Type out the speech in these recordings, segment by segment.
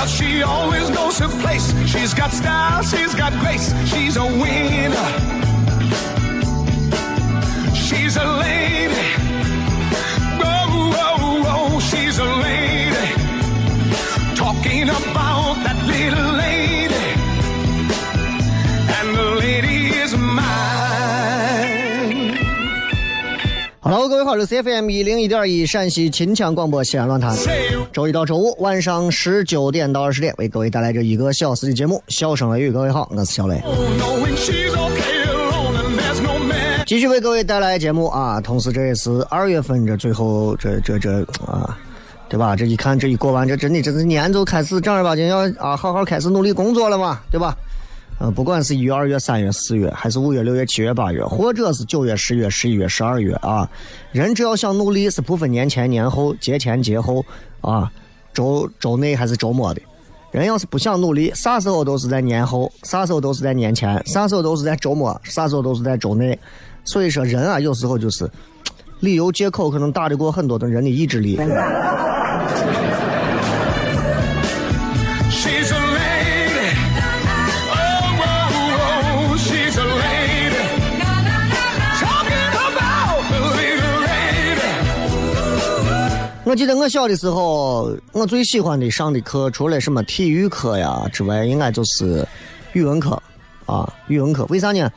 But she always knows her place. She's got style, she's got grace. She's a winner. She's a lady. Oh, oh, oh, she's a lady. Talking about that little lady. 好，这是 FM 一零一点一陕西秦腔广播西安论坛。周一到周五晚上十九点到二十点，为各位带来这一个小时的节目。笑声雷雨，各位好，我是小雷，继续为各位带来节目啊。同时，这也是二月份这最后这这这啊，对吧？这一看这一过完，这真的这是年就开始正儿八经要啊好好开始努力工作了嘛，对吧？呃，不管是一月、二月、三月、四月，还是五月、六月、七月、八月，或者是九月、十月、十一月、十二月啊，人只要想努力，是不分年前年后、节前节后啊，周周内还是周末的。人要是不想努力，啥时候都是在年后，啥时候都是在年前，啥时候都是在周末，啥时候都是在周内。所以说，人啊，有时候就是 理由借口可能打得过很多的人的意志力。我记得我小的时候，我最喜欢的上的课，除了什么体育课呀之外，应该就是语文课啊，语文课。为啥呢？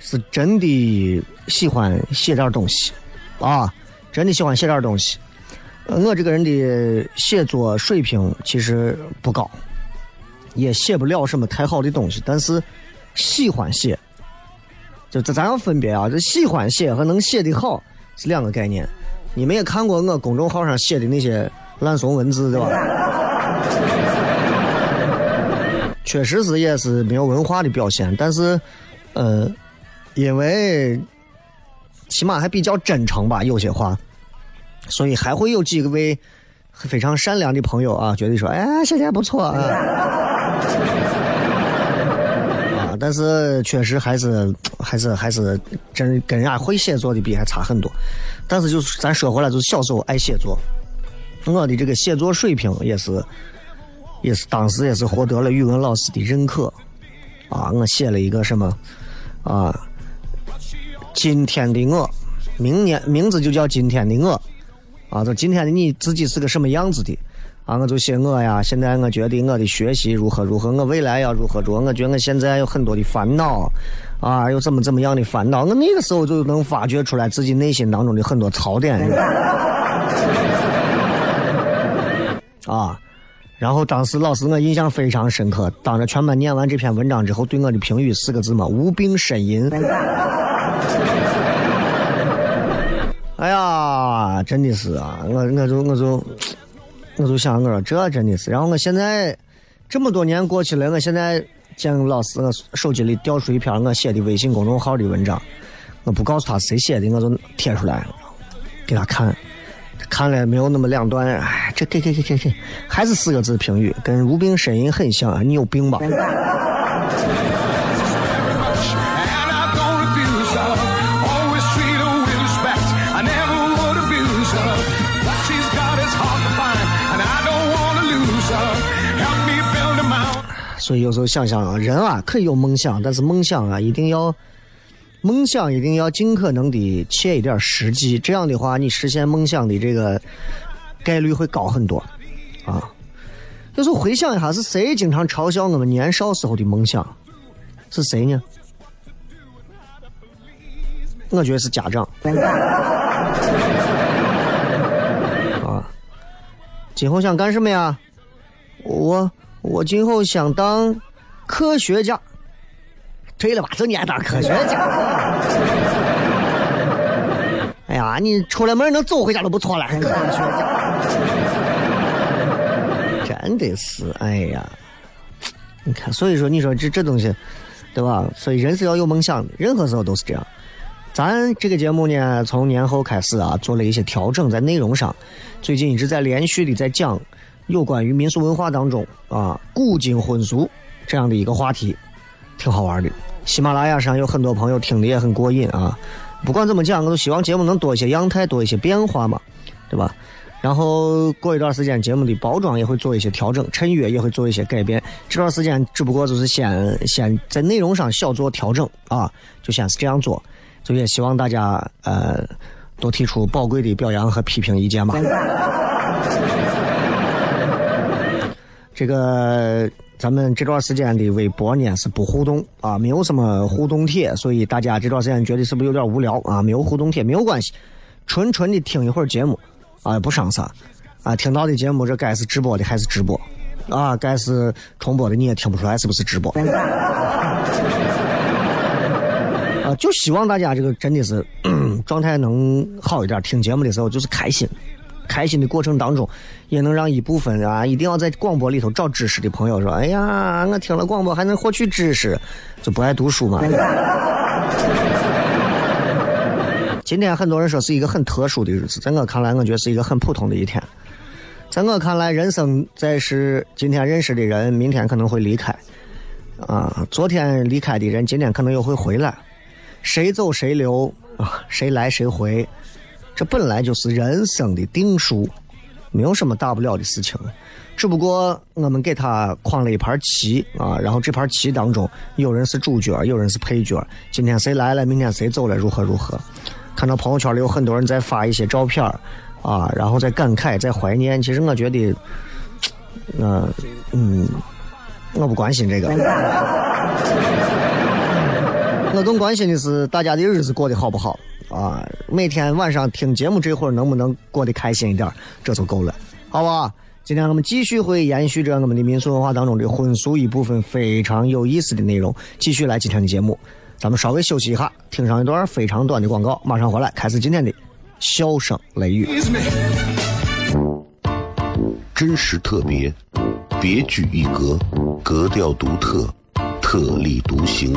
是真的喜欢写点东西啊，真的喜欢写点东西。我这个人的写作水平其实不高，也写不了什么太好的东西，但是喜欢写。就这咱要分别啊，这喜欢写和能写得好是两个概念。你们也看过我公众号上写的那些烂怂文字，对吧？确实是也是没有文化的表现，但是，呃，因为起码还比较真诚吧，有些话，所以还会有几个位非常善良的朋友啊，觉得说，哎，写的还不错啊。但是确实还是还是还是真跟人家会写作的比还差很多。但是就是咱说回来，就是小时候爱写作，我的这个写作水平也是也是当时也是获得了语文老师的认可啊。我写了一个什么啊，今天的我，明年名字就叫今天的我啊，就今天的你自己是个什么样子的。啊，我就写我呀，现在我觉得我的学习如何如何，我未来要如何如何，我觉得我现在有很多的烦恼，啊，有怎么怎么样的烦恼，我那个时候就能发掘出来自己内心当中的很多槽点。啊，然后当时老师我印象非常深刻，当着全班念完这篇文章之后，对我的评语四个字嘛：无病呻吟。哎呀，真的是啊，我我就我就我就我就想我说这真的是，然后我现在这么多年过去了，我现在见老师，我手机里调出一篇我写的微信公众号的文章，我不告诉他谁写的，我就贴出来给他看。看了没有那么两段，哎，这这这这这这，还是四个字评语，跟无病呻吟很像啊！你有病吧？所以有时候想想啊，人啊可以有梦想，但是梦想啊一定要，梦想一定要尽可能的切一点实际，这样的话你实现梦想的这个概率会高很多啊。有时候回想一下，是谁经常嘲笑我们年少时候的梦想？是谁呢？我觉得是家长。啊，今后想干什么呀？我我今后想当科学家。对了吧？就你爱当科学家。哎呀，你出了门能走回家都不错了，真的是，哎呀，你看，所以说，你说这这东西，对吧？所以人是要有梦想的，任何时候都是这样。咱这个节目呢，从年后开始啊，做了一些调整，在内容上，最近一直在连续的在讲有关于民俗文化当中啊古今婚俗这样的一个话题，挺好玩的。喜马拉雅上有很多朋友听的也很过瘾啊。不管怎么讲，我都希望节目能多一些样态，多一些变化嘛，对吧？然后过一段时间，节目的包装也会做一些调整，衬乐也会做一些改变。这段时间只不过就是先先在内容上小做调整啊，就先是这样做。就也希望大家呃多提出宝贵的表扬和批评意见吧。这个咱们这段时间的微博呢是不互动啊，没有什么互动帖，所以大家这段时间觉得是不是有点无聊啊？没有互动帖没有关系，纯纯的听一会儿节目啊，不伤啥啊。听到的节目这该是直播的还是直播啊？该是重播的你也听不出来是不是直播。啊，就希望大家这个真的是状态能好一点，听节目的时候就是开心，开心的过程当中，也能让一部分啊，一定要在广播里头找知识的朋友说，哎呀，我听了广播还能获取知识，就不爱读书嘛。今天很多人说是一个很特殊的日子，在我看来，我觉得是一个很普通的一天。在我看来，人生在世，今天认识的人，明天可能会离开，啊，昨天离开的人，今天可能又会回来。谁走谁留啊，谁来谁回，这本来就是人生的定数，没有什么大不了的事情。只不过我们给他框了一盘棋啊，然后这盘棋当中，有人是主角，有人是配角。今天谁来了，明天谁走了，如何如何？看到朋友圈里有很多人在发一些照片啊，然后在感慨，在怀念。其实我觉得，呃，嗯，我不关心这个。我更关心的是大家的日子过得好不好啊！每天晚上听节目这会儿能不能过得开心一点，这就够了，好吧？今天我们继续会延续着我们的民俗文化当中的婚俗一部分非常有意思的内容，继续来今天的节目。咱们稍微休息一下，听上一段非常短的广告，马上回来开始今天的笑声雷雨。真实特别，别具一格，格调独特，特立独行，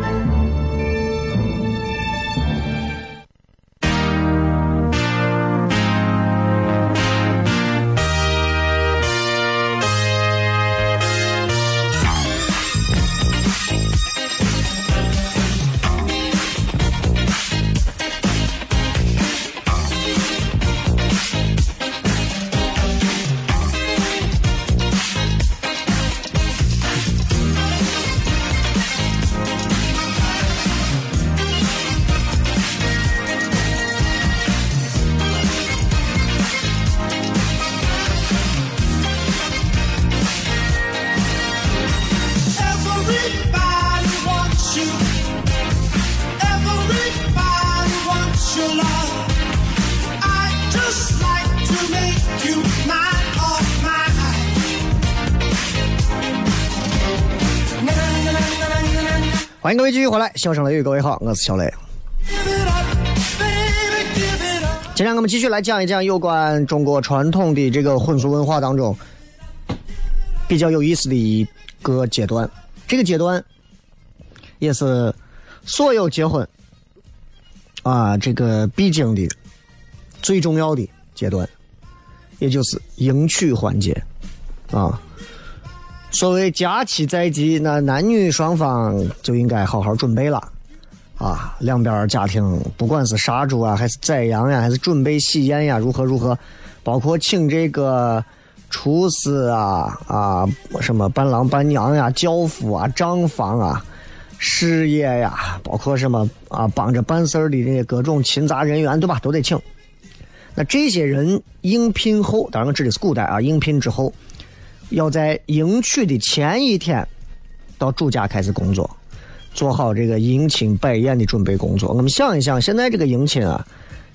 各位继续回来，笑声雷雨，各位好，我是小雷。今天我们继续来讲一讲有关中国传统的这个婚俗文化当中比较有意思的一个阶段，这个阶段也是所有结婚啊这个必经的最重要的阶段，也就是迎娶环节啊。所谓佳期在即，那男女双方就应该好好准备了，啊，两边家庭不管是杀猪啊，还是宰羊呀，还是准备喜宴呀，如何如何，包括请这个厨师啊啊，什么伴郎伴娘呀、轿夫啊、账房啊、事业呀，包括什么啊，帮着办事儿的那些各种勤杂人员，对吧？都得请。那这些人应聘后，当然我指的是古代啊，应聘之后。要在迎娶的前一天，到主家开始工作，做好这个迎亲摆宴的准备工作。我们想一想，现在这个迎亲啊，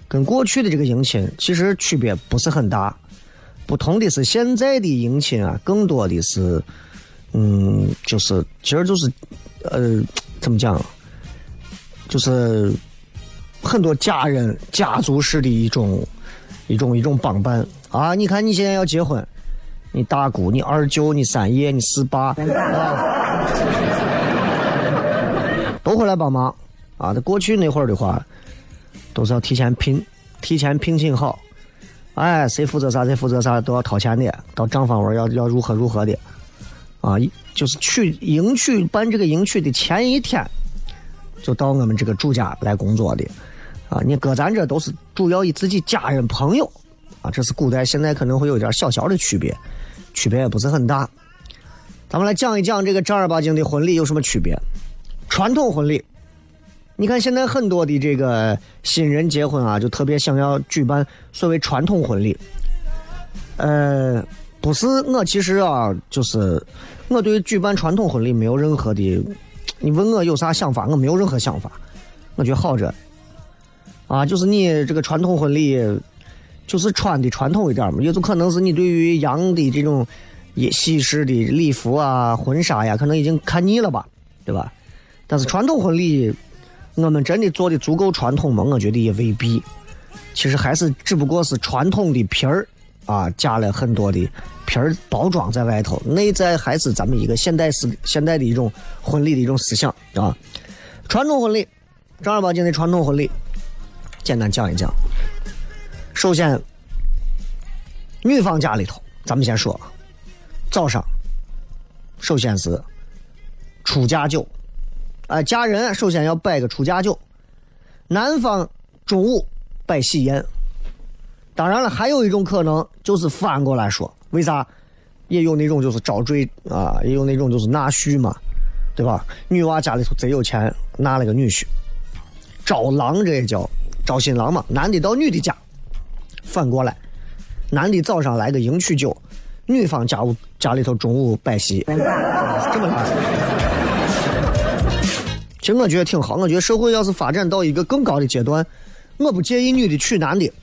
跟过去的这个迎亲其实区别不是很大。不同的是，现在的迎亲啊，更多的是，嗯，就是其实就是，呃，怎么讲，就是很多家人家族式的一种一种一种帮办啊。你看，你现在要结婚。你大姑、你二舅、你三爷、你四爸，啊 都会来帮忙啊！那过去那会儿的话，都是要提前聘、提前聘请好，哎，谁负责啥，谁负责啥，都要掏钱的。到账房玩要要如何如何的啊！就是去迎娶办这个迎娶的前一天，就到我们这个主家来工作的啊！你搁咱这都是主要以自己家人朋友啊，这是古代，现在可能会有点小小的区别。区别也不是很大，咱们来讲一讲这个正儿八经的婚礼有什么区别。传统婚礼，你看现在很多的这个新人结婚啊，就特别想要举办所谓传统婚礼。呃，不是我其实啊，就是我对举办传统婚礼没有任何的，你问我有啥想法，我没有任何想法，我觉得好着。啊，就是你这个传统婚礼。就是穿的传统一点嘛，也就可能是你对于洋的这种西式的礼服啊、婚纱呀，可能已经看腻了吧，对吧？但是传统婚礼，我们真的做的足够传统吗？我觉得也未必。其实还是只不过是传统的皮儿啊，加了很多的皮儿包装在外头，内在还是咱们一个现代式、现代的一种婚礼的一种思想啊。传统婚礼，正儿八经的传统婚礼，简单讲一讲。首先，女方家里头，咱们先说，早上，首先是出嫁酒，哎，嫁人首先要摆个出嫁酒。男方中午摆喜宴。当然了，还有一种可能就是反过来说，为啥？也有那种就是招赘啊，也有那种就是纳婿嘛，对吧？女娃家里头贼有钱，纳了个女婿，招郎这也叫招新郎嘛，男的到女的家。反过来，男的早上来个迎娶酒，女方家务家里头中午摆席，这么来。其实我觉得挺好，我觉得社会要是发展到一个更高的阶段，我不介意女的娶男的。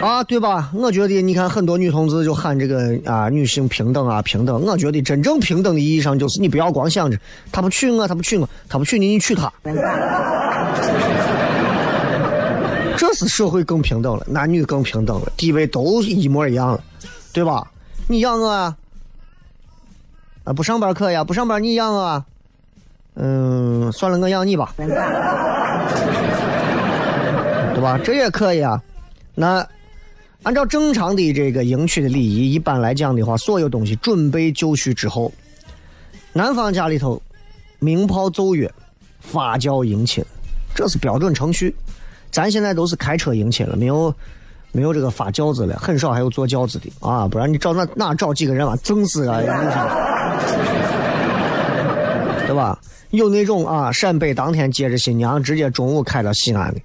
啊，对吧？我觉得你看很多女同志就喊这个啊，女性平等啊，平等。我觉得真正平等的意义上就是你不要光想着他不娶我，他不娶我，他不娶你，你娶他。这是社会更平等了，男女更平等了，地位都一模一样了，对吧？你养我啊？啊，不上班可以啊，不上班你养我啊？嗯，算了，我养你吧，对吧？这也可以啊。那按照正常的这个迎娶的礼仪，一般来讲的话，所有东西准备就绪之后，男方家里头鸣炮奏乐，发轿迎亲，这是标准程序。咱现在都是开车迎亲了，没有没有这个发轿子了，很少还有坐轿子的啊！不然你找那哪找几个人啊？整死啊！对吧？有那种啊，陕北当天接着新娘，直接中午开到西安的，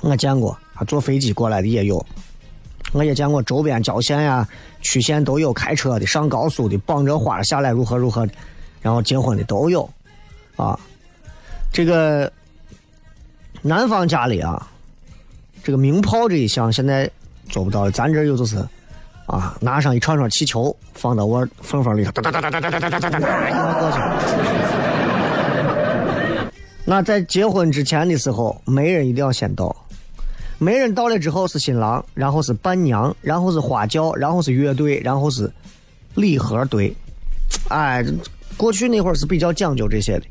我见过。啊，坐飞机过来的也有，我也见过周边郊县呀、区县都有开车的，上高速的，绑着花下来如何如何的，然后结婚的都有，啊，这个南方家里啊，这个鸣炮这一项现在做不到了，咱这有就是，啊，拿上一串串气球放到我缝缝里头，哒哒哒哒哒哒哒哒哒哒哒，一过去。那在结婚之前的时候，媒人一定要先到。媒人到了之后是新郎，然后是伴娘，然后是花轿，然后是乐队，然后是礼盒队。哎，过去那会儿是比较讲究这些的。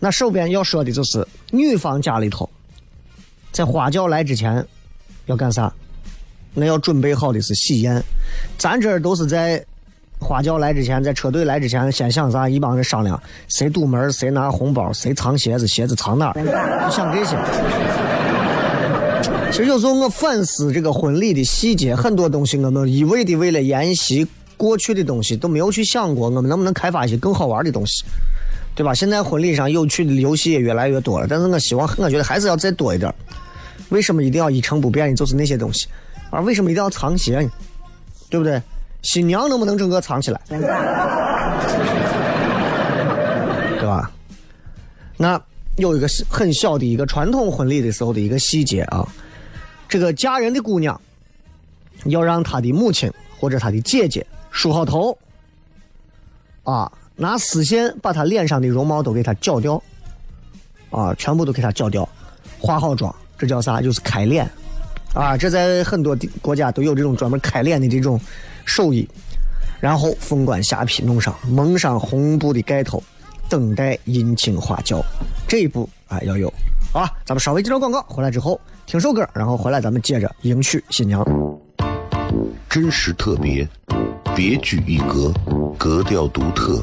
那首先要说的就是女方家里头，在花轿来之前要干啥？那要准备好的是喜宴。咱这儿都是在花轿来之前，在车队来之前，先想啥？一帮人商量，谁堵门儿，谁拿红包，谁藏鞋子，鞋子藏哪儿？就想这些。其实有时候我反思这个婚礼的细节，很多东西我们一味的为了沿袭过去的东西，都没有去想过我们能不能开发一些更好玩的东西，对吧？现在婚礼上有趣的游戏也越来越多了，但是我希望，我觉得还是要再多一点。为什么一定要一成不变的就是那些东西？而为什么一定要藏鞋呢？对不对？新娘能不能整个藏起来？对吧？那有一个很小的一个传统婚礼的时候的一个细节啊。这个嫁人的姑娘，要让她的母亲或者她的姐姐梳好头，啊，拿丝线把他脸上的绒毛都给他绞掉，啊，全部都给他绞掉，化好妆，这叫啥？就是开脸，啊，这在很多的国家都有这种专门开脸的这种手艺，然后凤冠霞帔弄上，蒙上红布的盖头，等待阴晴花轿，这一步啊要有。好了，咱们稍微接着广告，回来之后。听首歌，然后回来咱们接着迎娶新娘。真实特别，别具一格，格调独特，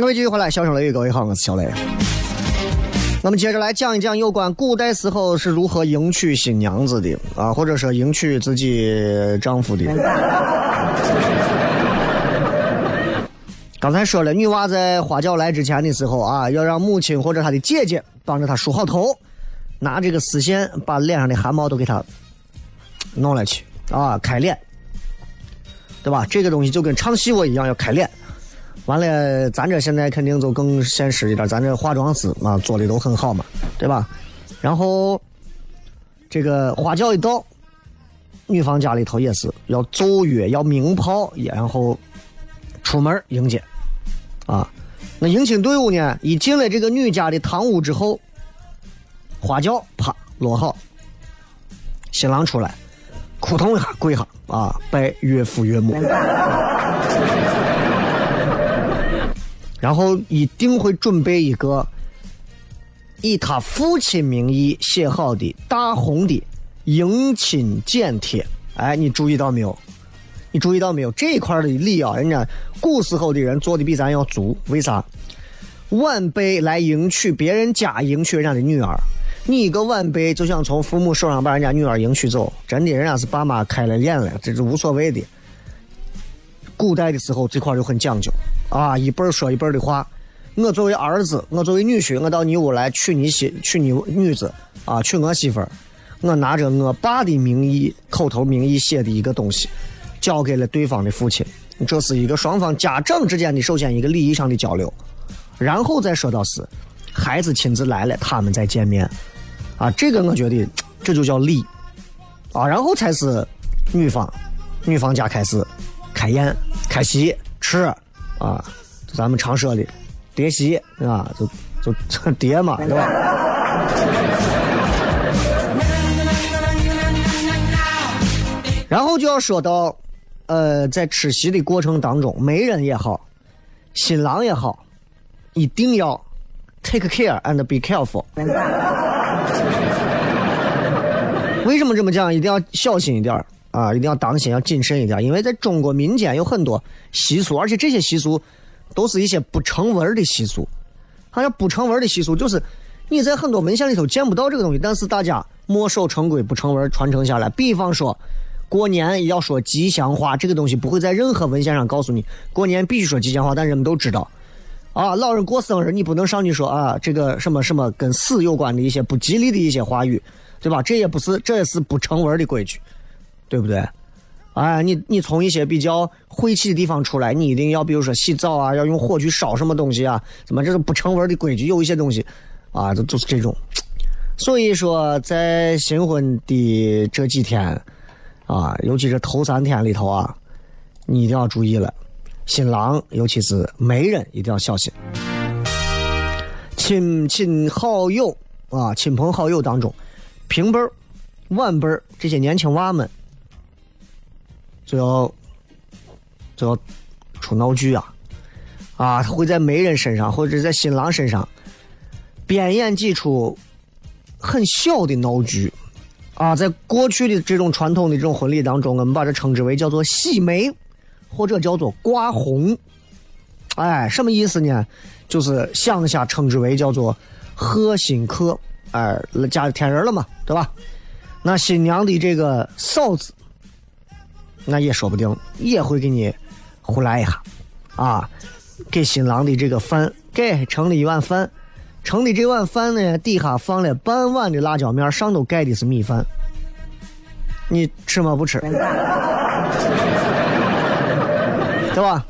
各位继续回来，笑声雷雨，各位好，我是小雷。那么接着来讲一讲有关古代时候是如何迎娶新娘子的啊，或者说迎娶自己丈夫的。刚才说了，女娃在花轿来之前的时候啊，要让母亲或者她的姐姐帮着她梳好头，拿这个丝线把脸上的汗毛都给她弄了去啊，开脸，对吧？这个东西就跟唱戏我一样，要开脸。完了，咱这现在肯定就更现实一点，咱这化妆师啊做的都很好嘛，对吧？然后这个花轿一到，女方家里头也是要奏乐，要鸣炮，然后出门迎接啊。那迎亲队伍呢，一进了这个女家的堂屋之后，花轿啪落好，新郎出来，扑通一下跪下啊，拜岳父岳母。然后一定会准备一个以他父亲名义写好的大红的迎亲简帖。哎，你注意到没有？你注意到没有？这一块的礼啊，人家古时候的人做的比咱要足。为啥？晚辈来迎娶别人家迎娶人家的女儿，你一个晚辈就想从父母手上把人家女儿迎娶走，真的，人家是爸妈开了眼了，这是无所谓的。古代的时候，这块就很讲究啊，一辈说一辈的话。我作为儿子，我作为女婿，我到你屋来娶你媳，娶你女子啊，娶我媳妇儿。我拿着我爸的名义，口头名义写的一个东西，交给了对方的父亲。这是一个双方家长之间的首先一个礼仪上的交流，然后再说到是孩子亲自来了，他们再见面。啊，这个我觉得这就叫礼啊，然后才是女方，女方家开始。开宴、开席、吃，啊，咱们常说的叠席啊，就就叠嘛，对吧？然后就要说到，呃，在吃席的过程当中，媒人也好，新郎也好，一定要 take care and be careful。为什么这么讲？一定要小心一点啊，一定要当心，要谨慎一点，因为在中国民间有很多习俗，而且这些习俗都是一些不成文的习俗。好像不成文的习俗，就是你在很多文献里头见不到这个东西，但是大家墨守成规，不成文传承下来。比方说，过年要说吉祥话，这个东西不会在任何文献上告诉你过年必须说吉祥话，但人们都知道。啊，老人过生日，你不能上去说啊，这个什么什么跟死有关的一些不吉利的一些话语，对吧？这也不是，这也是不成文的规矩。对不对？哎，你你从一些比较晦气的地方出来，你一定要比如说洗澡啊，要用火去烧什么东西啊？怎么这是不成文的规矩？有一些东西啊，就就是这种。所以说，在新婚的这几天啊，尤其是头三天里头啊，你一定要注意了。新郎，尤其是媒人，一定要小心。亲亲好友啊，亲朋好友当中，平辈儿。晚辈儿这些年轻娃们，就要就要出闹剧啊！啊，会在媒人身上或者在新郎身上编演几出很小的闹剧啊！在过去的这种传统的这种婚礼当中，我们把这称之为叫做喜媒，或者叫做挂红。哎，什么意思呢？就是乡下称之为叫做贺新客。哎，家里添人了嘛，对吧？那新娘的这个嫂子，那也说不定也会给你胡来一下，啊，给新郎的这个饭给盛了一碗饭，盛的这碗饭呢底下放了半碗的辣椒面，上头盖的是米饭，你吃吗？不吃，对吧？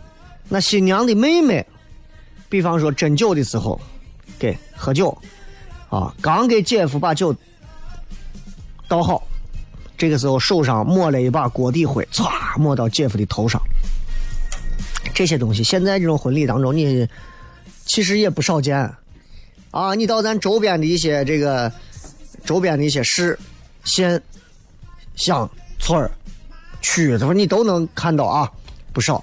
那新娘的妹妹，比方说斟酒的时候，给喝酒，啊，刚给姐夫把酒。倒好，这个时候手上抹了一把锅底灰，唰抹到姐夫的头上。这些东西现在这种婚礼当中，你其实也不少见啊。你到咱周边的一些这个周边的一些市、县、乡、村儿、区，他说你都能看到啊，不少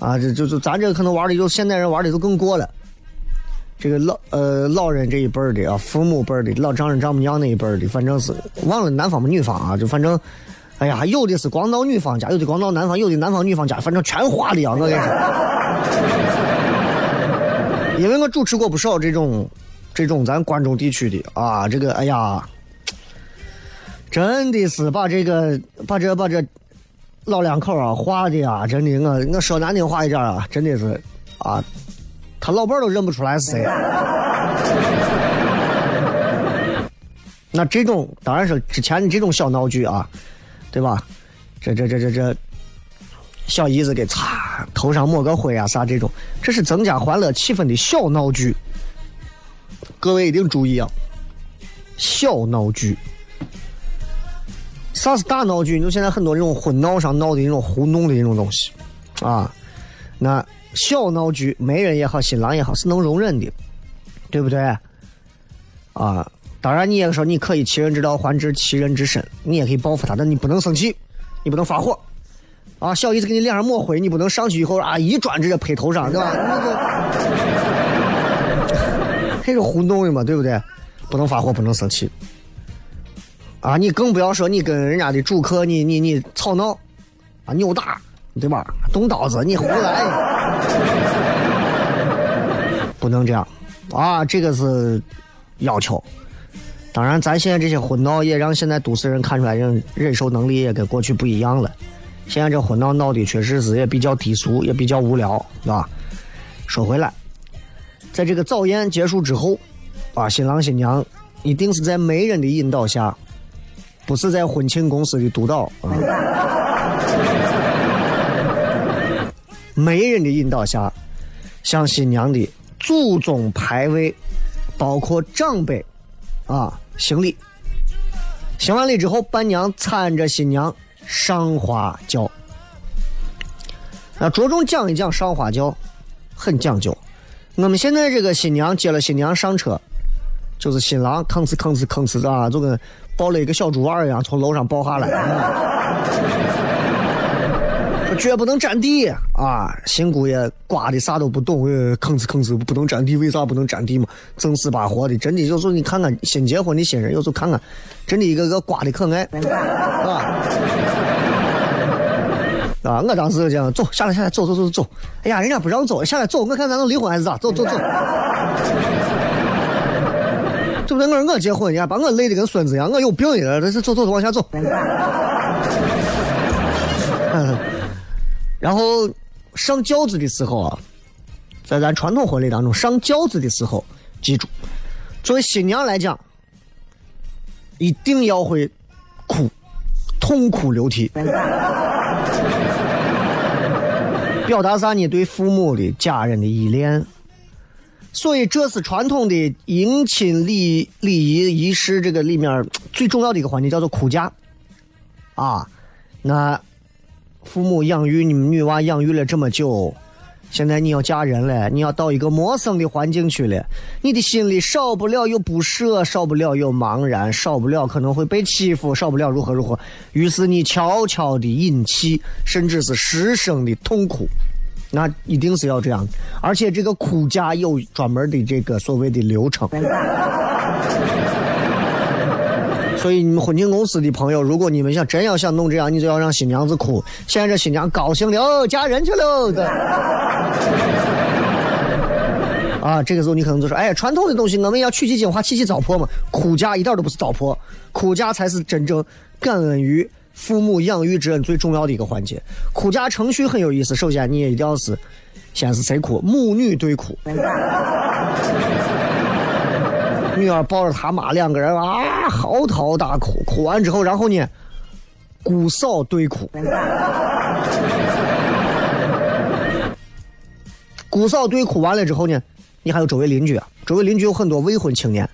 啊。这就就咱这可能玩的就现代人玩的都更过了。这个老呃老人这一辈儿的啊，父母辈儿的老丈人丈母娘那一辈儿的，反正是忘了男方不女方啊，就反正，哎呀，有的是光到女方家，有的光到男方，有的男方女方家，反正全花的啊，我跟你说。因为我主持过不少这种这种咱关中地区的啊，这个哎呀，真的是把这个把这把这老两口啊画的啊，真的我我说难听话一点啊，真的是啊，他老伴都认不出来是谁。那这种当然是之前的这种小闹剧啊，对吧？这这这这这，小姨子给擦头上抹个灰啊啥这种，这是增加欢乐气氛的小闹剧。各位一定注意啊，小闹剧。啥是大闹剧？就现在很多这种婚闹上闹的那种糊弄的那种东西啊。那小闹剧，媒人也好，新郎也好，是能容忍的，对不对？啊。当然，你也说你可以其人之道还治其人之身，你也可以报复他，但你不能生气，你不能发火，啊！小姨子给你脸上抹灰，你不能上去以后啊一砖直接拍头上，对吧？这是糊弄的嘛，对不对？不能发火，不能生气，啊！你更不要说你跟人家的主客你你你吵闹，啊扭打，对吧？动刀子，你胡来，不能这样，啊！这个是要求。当然，咱现在这些婚闹也让现在都市人看出来，人忍受能力也跟过去不一样了。现在这婚闹闹的确实是也比较低俗，也比较无聊，是吧？说回来，在这个早宴结束之后，啊，新郎新娘一定是在媒人的引导下，不是在婚庆公司的督导啊，媒人的引导下，向新娘的祖宗牌位，包括长辈，啊。行礼，行完礼之后，伴娘搀着新娘上花轿。啊着重讲一讲上花轿，很讲究。我们现在这个新娘接了新娘上车，就是新郎吭哧吭哧吭哧啊，就跟抱了一个小猪娃一样，从楼上抱下来。绝不能占地啊！新姑爷刮的啥都不懂，吭哧吭哧不能占地，为啥不能占地嘛？正死巴活的，真的有时候你看看新结婚的新人，有时候看看，真的一个个刮的可爱啊！啊！我当时就讲，走下来下来，走走走走。哎呀，人家不让走，下来走，我看咱能离婚还是咋？走走走。对不对？我说我结婚，人家把我累的跟孙子一样，我有病呀！这是走走走，往下走。然后上轿子的时候啊，在咱传统婚礼当中，上轿子的时候，记住，作为新娘来讲，一定要会哭，痛哭流涕，表达啥呢？对父母的家人的依恋。所以这是传统的迎亲礼礼仪仪式这个里面最重要的一个环节，叫做哭嫁。啊，那。父母养育你们女娃养育了这么久，现在你要嫁人了，你要到一个陌生的环境去了，你的心里少不了有不舍，少不了有茫然，少不了可能会被欺负，少不了如何如何。于是你悄悄的引起，甚至是失声的痛哭，那一定是要这样。而且这个哭嫁有专门的这个所谓的流程。所以你们婚庆公司的朋友，如果你们想真要想弄这样，你就要让新娘子哭。现在这新娘高兴了，嫁人去了。啊，这个时候你可能就说：“哎，传统的东西我们要取其精华，弃其糟粕嘛。哭嫁一点都不是糟粕，哭嫁才是真正感恩于父母养育之恩最重要的一个环节。哭嫁程序很有意思，首先你也一定要是，先是谁哭？母女对哭。女儿抱着他妈两个人啊嚎啕大哭，哭完之后，然后呢，姑嫂对哭，姑嫂对哭完了之后呢，你还有周围邻居啊，周围邻居有很多未婚青年，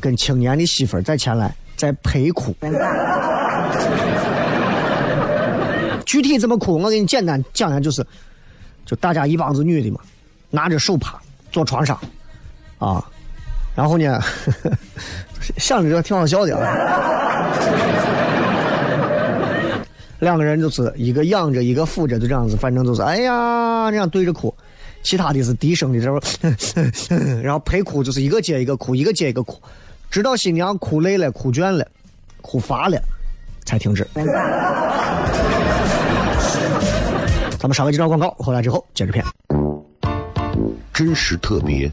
跟青年的媳妇儿再前来在陪哭。具体怎么哭，我给你简单讲讲，就是，就大家一帮子女的嘛，拿着手帕坐床上，啊。然后呢，想着这挺好笑的啊。两个人就是一个仰着，一个俯着，就这样子，反正就是哎呀这样对着哭。其他的是低声的这种，然后陪哭就是一个接一个哭，一个接一个哭，直到新娘哭累了、哭倦了、哭乏了，才停止。咱们稍微介绍广告，回来之后接着片。真实特别，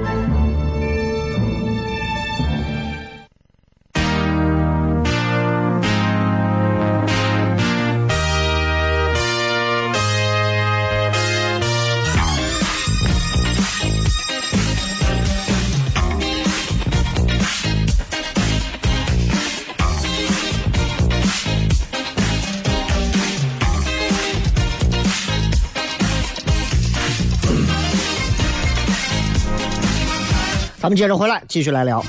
我们接着回来，继续来聊。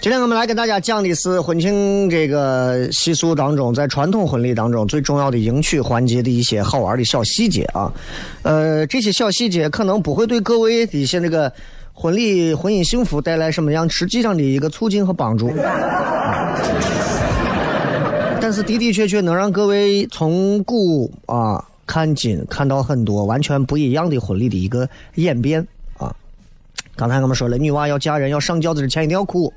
今天我们来跟大家讲的是婚庆这个习俗当中，在传统婚礼当中最重要的迎娶环节的一些好玩的小细节啊。呃，这些小细节可能不会对各位的一些那个婚礼婚姻幸福带来什么样实际上的一个促进和帮助，但是的的确确能让各位从古啊看今，看到很多完全不一样的婚礼的一个演变。刚才我们说了，女娃要嫁人要上轿子之前一定要哭，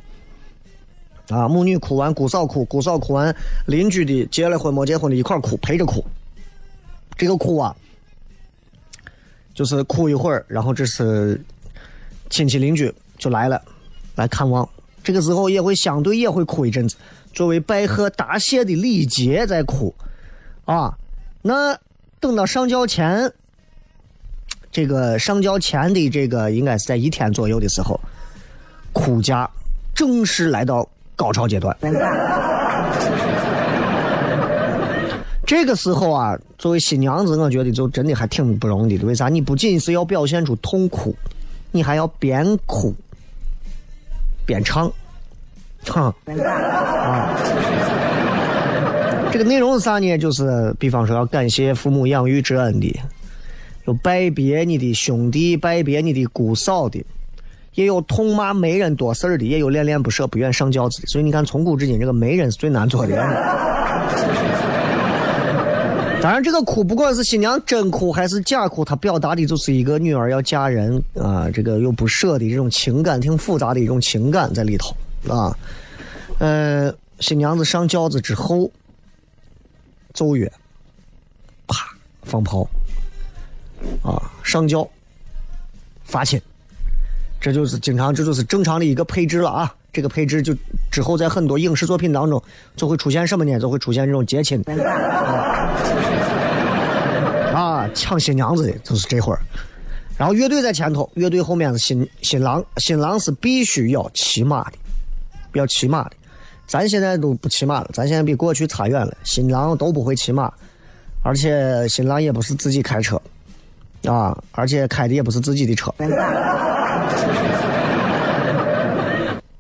啊，母女哭完，姑嫂哭，姑嫂哭完，邻居的结了婚没结婚的一块哭，陪着哭。这个哭啊，就是哭一会儿，然后这是亲戚邻居就来了，来看望。这个时候也会相对也会哭一阵子，作为拜贺答谢的礼节在哭，啊，那等到上轿前。这个上轿前的这个应该是在一天左右的时候，哭嫁正式来到高潮阶段。这个时候啊，作为新娘子，我觉得就真的还挺不容易的。为啥？你不仅是要表现出痛哭，你还要边哭边唱，唱 啊。这个内容是啥呢？就是比方说要感谢父母养育之恩的。有拜别你的兄弟，拜别你的姑嫂的，也有痛骂媒人多事儿的，也有恋恋不舍、不愿上轿子的。所以你看，从古至今，这个媒人是最难做的。当然，这个哭不管是新娘真哭还是假哭，它表达的就是一个女儿要嫁人啊，这个又不舍的这种情感，挺复杂的一种情感在里头啊。呃，新娘子上轿子之后，奏乐，啪，放炮。啊，上轿，发亲，这就是经常，这就是正常的一个配置了啊。这个配置就之后在很多影视作品当中就会出现什么呢？就会出现这种接亲啊，抢新娘子的，就是这会儿。然后乐队在前头，乐队后面是新新郎，新郎是必须要骑马的，要骑马的。咱现在都不骑马了，咱现在比过去差远了。新郎都不会骑马，而且新郎也不是自己开车。啊，而且开的也不是自己的车，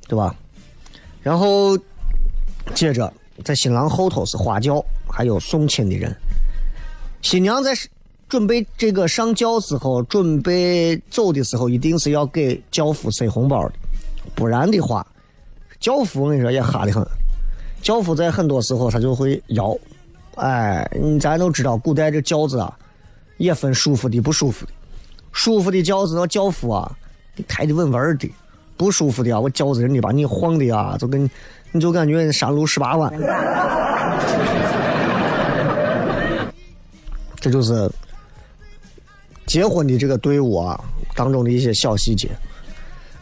对吧？然后接着在新郎后头是花轿，还有送亲的人。新娘在准备这个上轿时候，准备走的时候，一定是要给轿夫塞红包的，不然的话，轿夫我跟你说也哈的很。轿夫在很多时候他就会摇，哎，你咱都知道古代这轿子啊。也分舒服的不舒服的，舒服的轿子那轿夫啊，你开的稳稳的，不舒服的啊，我轿子人的把你晃的啊，就跟你就感觉山路十八弯。这就是结婚的这个队伍啊当中的一些小细节。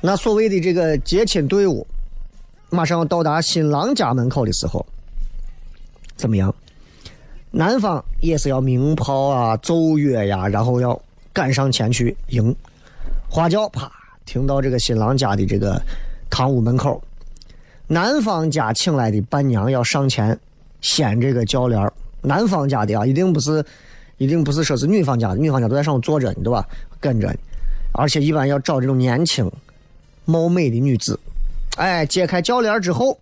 那所谓的这个接亲队伍，马上要到达新郎家门口的时候，怎么样？男方也是要鸣炮啊、奏乐呀，然后要赶上前去迎。花轿啪停到这个新郎家的这个堂屋门口，男方家请来的伴娘要上前掀这个轿帘。男方家的啊，一定不是，一定不是说是女方家的，女方家都在上头坐着呢，对吧？跟着，而且一般要找这种年轻、貌美的女子。哎，揭开轿帘之后，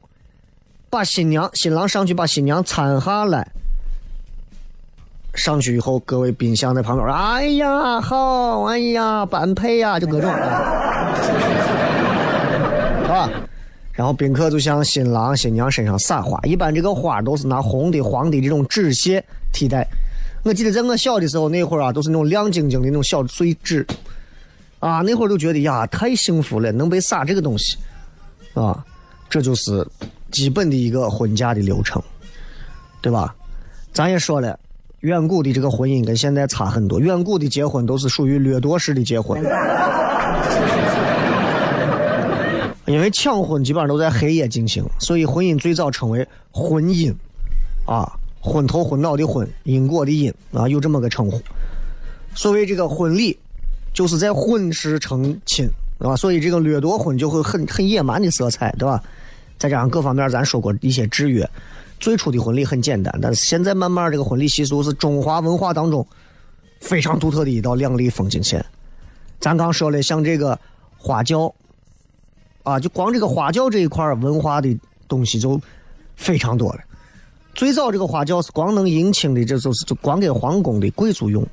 把新娘、新郎上去把新娘搀下来。上去以后，各位宾相在旁边，哎呀，好，哎呀，般配呀，就各种，啊，然后宾客就向新郎新娘身上撒花，一般这个花都是拿红的、黄的这种纸屑替代。我记得在我小的时候，那会儿啊，都是那种亮晶晶的那种小碎纸，啊，那会儿都觉得呀，太幸福了，能被撒这个东西，啊，这就是基本的一个婚嫁的流程，对吧？咱也说了。远古的这个婚姻跟现在差很多，远古的结婚都是属于掠夺式的结婚，因为抢婚基本上都在黑夜进行，所以婚姻最早称为婚姻，啊，昏头昏脑的昏，因果的因啊，有这么个称呼。所谓这个婚礼，就是在婚时成亲，啊，所以这个掠夺婚就会很很野蛮的色彩，对吧？再加上各方面咱说过一些制约。最初的婚礼很简单，但是现在慢慢这个婚礼习俗是中华文化当中非常独特的一道亮丽风景线。咱刚说了，像这个花轿啊，就光这个花轿这一块文化的东西就非常多了。最早这个花轿是光能迎亲的，这就是就光给皇宫的贵族用。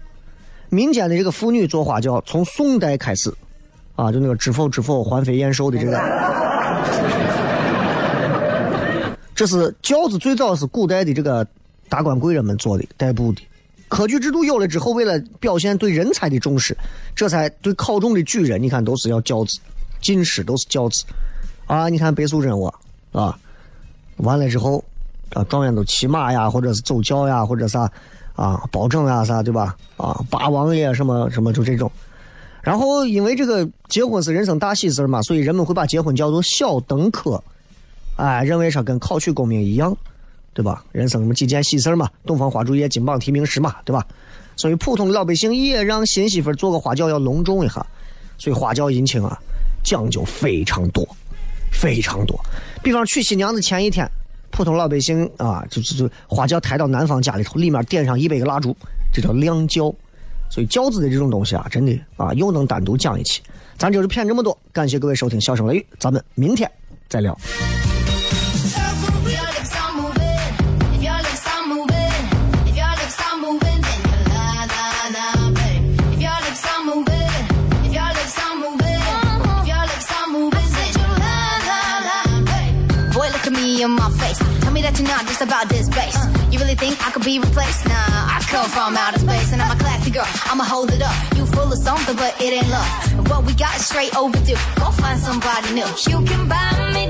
民间的这个妇女坐花轿，从宋代开始啊，就那个知否知否，环肥燕瘦的这个。这是轿子最早是古代的这个达官贵人们做的代步的，科举制度有了之后，为了表现对人才的重视，这才对考中的举人，你看都是要轿子，进士都是轿子，啊，你看白素贞我啊，完了之后啊，状元都骑马呀，或者是走轿呀，或者啥啊，包拯呀啥，对吧？啊，八王爷什么什么就这种，然后因为这个结婚是人生大喜事嘛，所以人们会把结婚叫做小登科。哎，认为说跟考取功名一样，对吧？人生那么几件喜事嘛，洞房花烛夜，金榜题名时嘛，对吧？所以普通的老百姓也让新媳妇做个花轿要隆重一下，所以花轿迎亲啊，讲究非常多，非常多。比方娶新娘子前一天，普通老百姓啊，就就就花轿抬到男方家里头，里面点上一百个蜡烛，这叫亮轿。所以轿子的这种东西啊，真的啊，又能单独讲一期。咱就是骗这么多，感谢各位收听《笑声雷雨》，咱们明天再聊。In my face. Tell me that you're not just about this bass. You really think I could be replaced? Nah, I come from outer space and I'm a classy girl. I'ma hold it up. You full of something, but it ain't love. What we got is straight overdue. Go find somebody new. You can buy me.